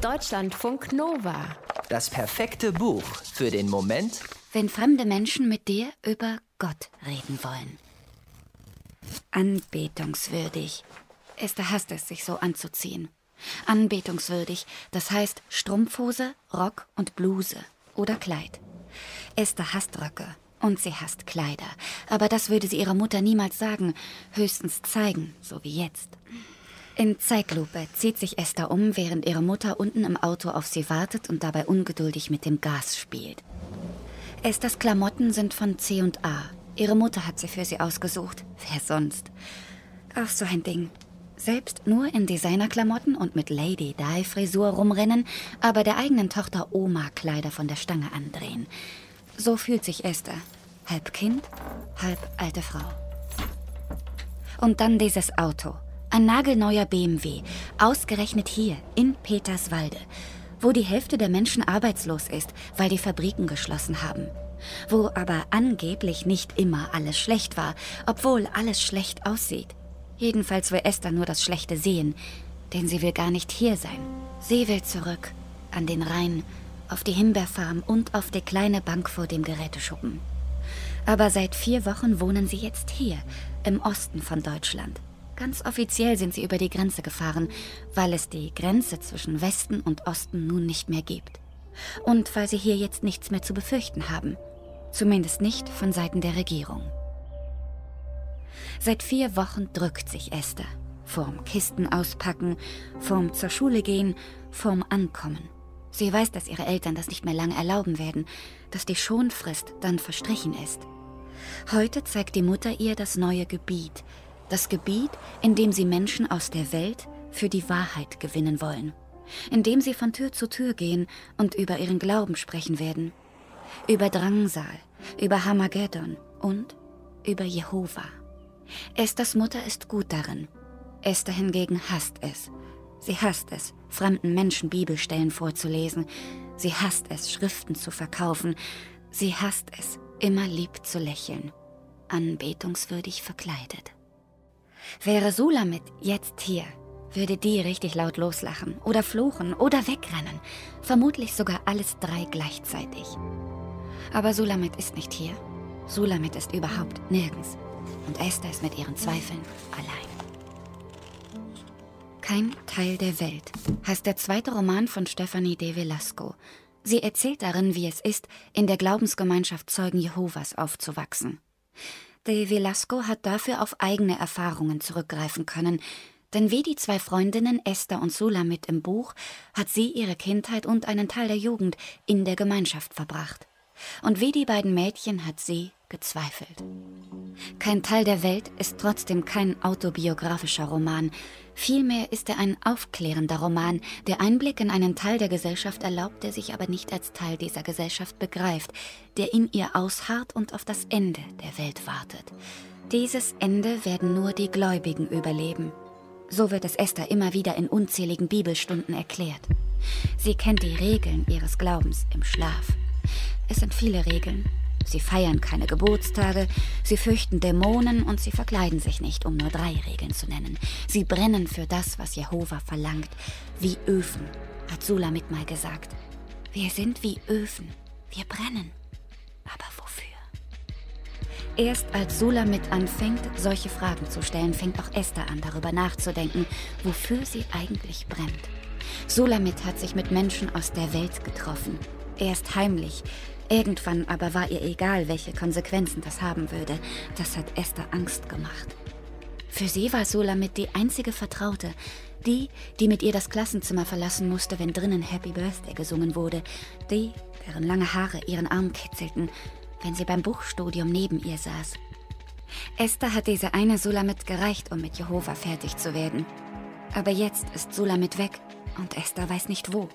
Deutschlandfunk Nova. Das perfekte Buch für den Moment, wenn fremde Menschen mit dir über Gott reden wollen. Anbetungswürdig. Esther hasst es, sich so anzuziehen. Anbetungswürdig, das heißt Strumpfhose, Rock und Bluse oder Kleid. Esther hasst Röcke und sie hasst Kleider. Aber das würde sie ihrer Mutter niemals sagen, höchstens zeigen, so wie jetzt. In Zeitlupe zieht sich Esther um, während ihre Mutter unten im Auto auf sie wartet und dabei ungeduldig mit dem Gas spielt. Esthers Klamotten sind von C&A. Ihre Mutter hat sie für sie ausgesucht. Wer sonst? Ach, so ein Ding. Selbst nur in Designerklamotten und mit Lady Di Frisur rumrennen, aber der eigenen Tochter Oma Kleider von der Stange andrehen. So fühlt sich Esther. Halb Kind, halb alte Frau. Und dann dieses Auto. Ein nagelneuer BMW, ausgerechnet hier in Peterswalde, wo die Hälfte der Menschen arbeitslos ist, weil die Fabriken geschlossen haben. Wo aber angeblich nicht immer alles schlecht war, obwohl alles schlecht aussieht. Jedenfalls will Esther nur das Schlechte sehen, denn sie will gar nicht hier sein. Sie will zurück, an den Rhein, auf die Himbeerfarm und auf die kleine Bank vor dem Geräteschuppen. Aber seit vier Wochen wohnen sie jetzt hier, im Osten von Deutschland. Ganz offiziell sind sie über die Grenze gefahren, weil es die Grenze zwischen Westen und Osten nun nicht mehr gibt. Und weil sie hier jetzt nichts mehr zu befürchten haben. Zumindest nicht von Seiten der Regierung. Seit vier Wochen drückt sich Esther. Vorm Kisten auspacken, vorm zur Schule gehen, vorm Ankommen. Sie weiß, dass ihre Eltern das nicht mehr lange erlauben werden, dass die Schonfrist dann verstrichen ist. Heute zeigt die Mutter ihr das neue Gebiet. Das Gebiet, in dem sie Menschen aus der Welt für die Wahrheit gewinnen wollen. In dem sie von Tür zu Tür gehen und über ihren Glauben sprechen werden. Über Drangsal, über Hamageddon und über Jehova. Esthers Mutter ist gut darin. Esther hingegen hasst es. Sie hasst es, fremden Menschen Bibelstellen vorzulesen. Sie hasst es, Schriften zu verkaufen. Sie hasst es, immer lieb zu lächeln, anbetungswürdig verkleidet. Wäre Sulamit jetzt hier, würde die richtig laut loslachen oder fluchen oder wegrennen. Vermutlich sogar alles drei gleichzeitig. Aber Sulamit ist nicht hier. Sulamit ist überhaupt nirgends. Und Esther ist mit ihren Zweifeln allein. Kein Teil der Welt heißt der zweite Roman von Stephanie de Velasco. Sie erzählt darin, wie es ist, in der Glaubensgemeinschaft Zeugen Jehovas aufzuwachsen. De Velasco hat dafür auf eigene Erfahrungen zurückgreifen können, denn wie die zwei Freundinnen Esther und Sulamit im Buch hat sie ihre Kindheit und einen Teil der Jugend in der Gemeinschaft verbracht. Und wie die beiden Mädchen hat sie gezweifelt. Kein Teil der Welt ist trotzdem kein autobiografischer Roman. Vielmehr ist er ein aufklärender Roman, der Einblick in einen Teil der Gesellschaft erlaubt, der sich aber nicht als Teil dieser Gesellschaft begreift, der in ihr ausharrt und auf das Ende der Welt wartet. Dieses Ende werden nur die Gläubigen überleben. So wird es Esther immer wieder in unzähligen Bibelstunden erklärt. Sie kennt die Regeln ihres Glaubens im Schlaf. Es sind viele Regeln, Sie feiern keine Geburtstage, sie fürchten Dämonen und sie verkleiden sich nicht, um nur drei Regeln zu nennen. Sie brennen für das, was Jehova verlangt, wie Öfen, hat Sulamit mal gesagt. Wir sind wie Öfen, wir brennen. Aber wofür? Erst als Sulamit anfängt, solche Fragen zu stellen, fängt auch Esther an, darüber nachzudenken, wofür sie eigentlich brennt. Sulamit hat sich mit Menschen aus der Welt getroffen. Erst heimlich, Irgendwann aber war ihr egal, welche Konsequenzen das haben würde. Das hat Esther Angst gemacht. Für sie war Solamit die einzige Vertraute, die, die mit ihr das Klassenzimmer verlassen musste, wenn drinnen Happy Birthday gesungen wurde, die, deren lange Haare ihren Arm kitzelten, wenn sie beim Buchstudium neben ihr saß. Esther hat diese eine Sulamit gereicht, um mit Jehova fertig zu werden. Aber jetzt ist Sulamit weg und Esther weiß nicht wo.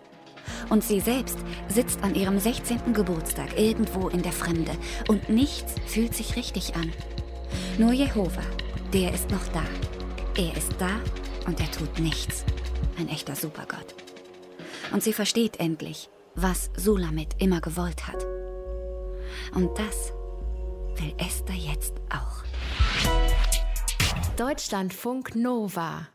Und sie selbst sitzt an ihrem 16. Geburtstag irgendwo in der Fremde und nichts fühlt sich richtig an. Nur Jehova, der ist noch da. Er ist da und er tut nichts. Ein echter Supergott. Und sie versteht endlich, was Sulamit immer gewollt hat. Und das will Esther jetzt auch. Deutschlandfunk Nova